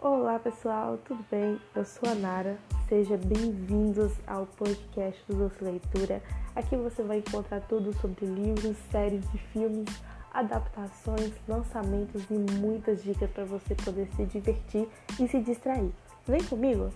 Olá pessoal, tudo bem? Eu sou a Nara. Sejam bem-vindos ao podcast do Doce Leitura. Aqui você vai encontrar tudo sobre livros, séries de filmes, adaptações, lançamentos e muitas dicas para você poder se divertir e se distrair. Vem comigo!